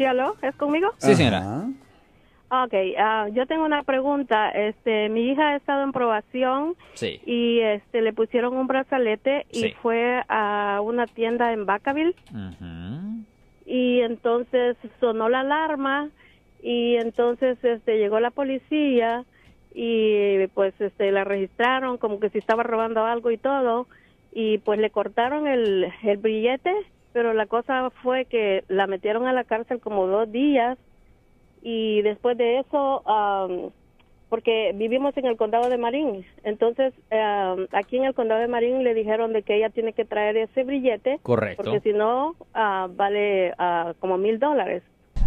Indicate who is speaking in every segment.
Speaker 1: Sí, aló, ¿es conmigo?
Speaker 2: Sí, señora.
Speaker 3: Ajá.
Speaker 1: Ok, ah, yo tengo una pregunta. Este, mi hija ha estado en probación
Speaker 2: Sí.
Speaker 1: y este le pusieron un brazalete y
Speaker 2: Sí.
Speaker 1: fue a una tienda en Vacaville
Speaker 2: Ujú.
Speaker 1: y entonces sonó la alarma y entonces este llegó la policía y pues este la registraron como que si estaba robando algo y todo y pues le cortaron el, el billete pero la cosa fue que la metieron a la cárcel como dos días y después de eso am, porque vivimos en el condado de Marín entonces aquí en el condado de Marín le dijeron de que ella tiene que traer ese billete
Speaker 2: Correcto.
Speaker 1: porque si no ah, vale ah, como mil dólares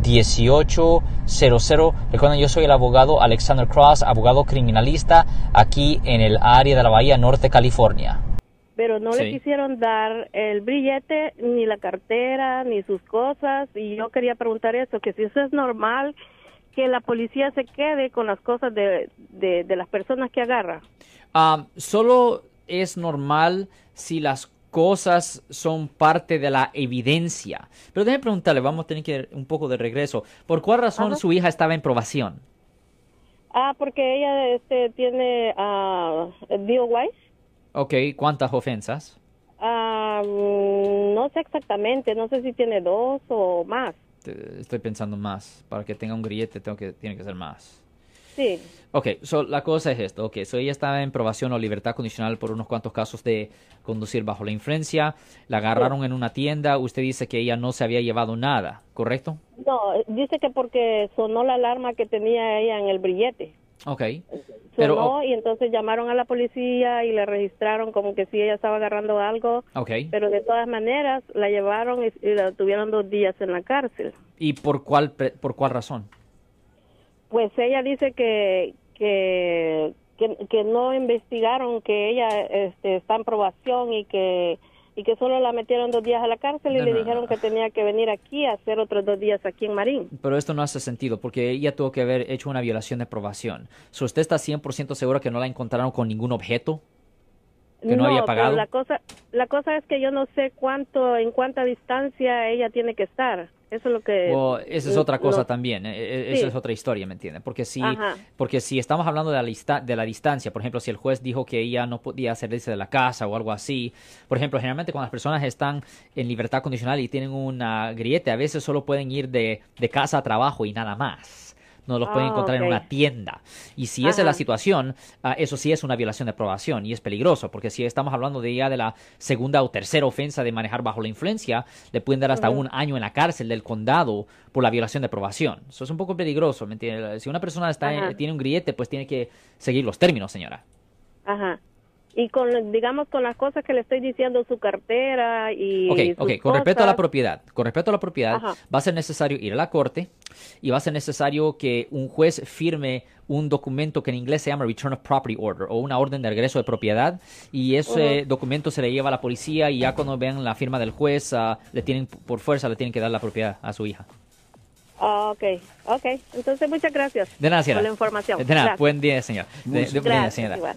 Speaker 2: 1-800-530-1800. Recuerden, yo soy el abogado Alexander Cross, abogado criminalista aquí en el área de la Bahía Norte, California.
Speaker 1: pero no
Speaker 2: Sí.
Speaker 1: le quisieron dar el billete, ni la cartera, ni sus cosas, y yo quería preguntar eso, que si eso es normal, que la policía se quede con las cosas de, de, de las personas que agarra.
Speaker 2: Ah, solo es normal si las cosas son parte de la evidencia. Pero déjeme preguntarle, vamos a tener que ir un poco de regreso. ¿Por cuál razón
Speaker 1: Ajá.
Speaker 2: su hija estaba en probación?
Speaker 1: Ah, porque ella este, tiene ah, DOI.
Speaker 2: Ok, ¿cuántas ofensas?
Speaker 1: Ah, mm, no sé exactamente, no sé si tiene dos o más.
Speaker 2: Estoy pensando más. Para que tenga un grillete tengo que, tiene que ser más.
Speaker 1: Sí,
Speaker 2: Ok, so, la cosa es esto. Ok, so ella estaba en probación o libertad condicional por unos cuantos casos de conducir bajo la influencia. La agarraron en una tienda. Usted dice que ella no se había llevado nada, ¿correcto?
Speaker 1: no, dice que porque sonó la alarma que tenía ella en el billete.
Speaker 2: Ok.
Speaker 1: sonó
Speaker 2: Pero,
Speaker 1: y entonces llamaron a la policía y le registraron como que si ella estaba agarrando algo,
Speaker 2: ok.
Speaker 1: pero de todas maneras la llevaron y, y la tuvieron dos días en la cárcel.
Speaker 2: ¿Y por cuál, por cuál razón?
Speaker 1: Pues ella dice que que, que, que no investigaron que ella este, está en probación y que y que solo la metieron dos días a la cárcel y
Speaker 2: No,
Speaker 1: le
Speaker 2: no,
Speaker 1: dijeron
Speaker 2: no.
Speaker 1: que tenía que venir aquí a hacer otros dos días aquí en Marín.
Speaker 2: Pero esto no hace sentido porque ella tuvo que haber hecho una violación de probación. So, ¿Usted está 100% segura que no la encontraron con ningún objeto? ¿Que no había
Speaker 1: pero
Speaker 2: pagado?
Speaker 1: la cosa la cosa es que yo no sé cuánto en cuánta distancia ella tiene que estar. Eso es lo que
Speaker 2: O esa es otra cosa
Speaker 1: no-
Speaker 2: también. eh, eh, Esa
Speaker 1: Sí.
Speaker 2: es otra historia, ¿me entiende? Porque si,
Speaker 1: Ajá.
Speaker 2: porque si estamos hablando de la, lista, de la distancia, por ejemplo, si el juez dijo que ella no podía salirse de la casa o algo así, por ejemplo, generalmente cuando las personas están en libertad condicional y tienen una griete, a veces solo pueden ir de, de casa a trabajo y nada más. No los pueden
Speaker 1: Ah,
Speaker 2: encontrar en una tienda. Y si esa es la situación, ah, eso sí es una violación de probación y es peligroso, porque si estamos hablando de ya de la segunda o tercera ofensa de manejar bajo la influencia, le pueden dar hasta un año en la cárcel del condado por la violación de probación. Eso es un poco peligroso, ¿me entiende? Si una persona está en- tiene un grillete, pues tiene que seguir los términos, señora.
Speaker 1: Ajá. Y con digamos con las cosas que le estoy diciendo su cartera y
Speaker 2: Ok,
Speaker 1: sus
Speaker 2: ok, con respecto a la
Speaker 1: cosas,
Speaker 2: propiedad, con respecto a la propiedad,
Speaker 1: Ajá.
Speaker 2: va a ser necesario ir a la corte y va a ser necesario que un juez firme un documento que en inglés se llama Return of Property Order o una orden de regreso de propiedad y ese documento se le lleva a la policía y ya cuando vean la firma del juez ah, le tienen por fuerza le tienen que dar la propiedad a su hija.
Speaker 1: Ah, ok, ok. Entonces, muchas gracias
Speaker 2: De nada, señora.
Speaker 1: por la información.
Speaker 2: De nada,
Speaker 1: Gracias.
Speaker 2: buen día, señor. De- de- buen día,
Speaker 1: Gracias,
Speaker 2: señora.
Speaker 1: igual.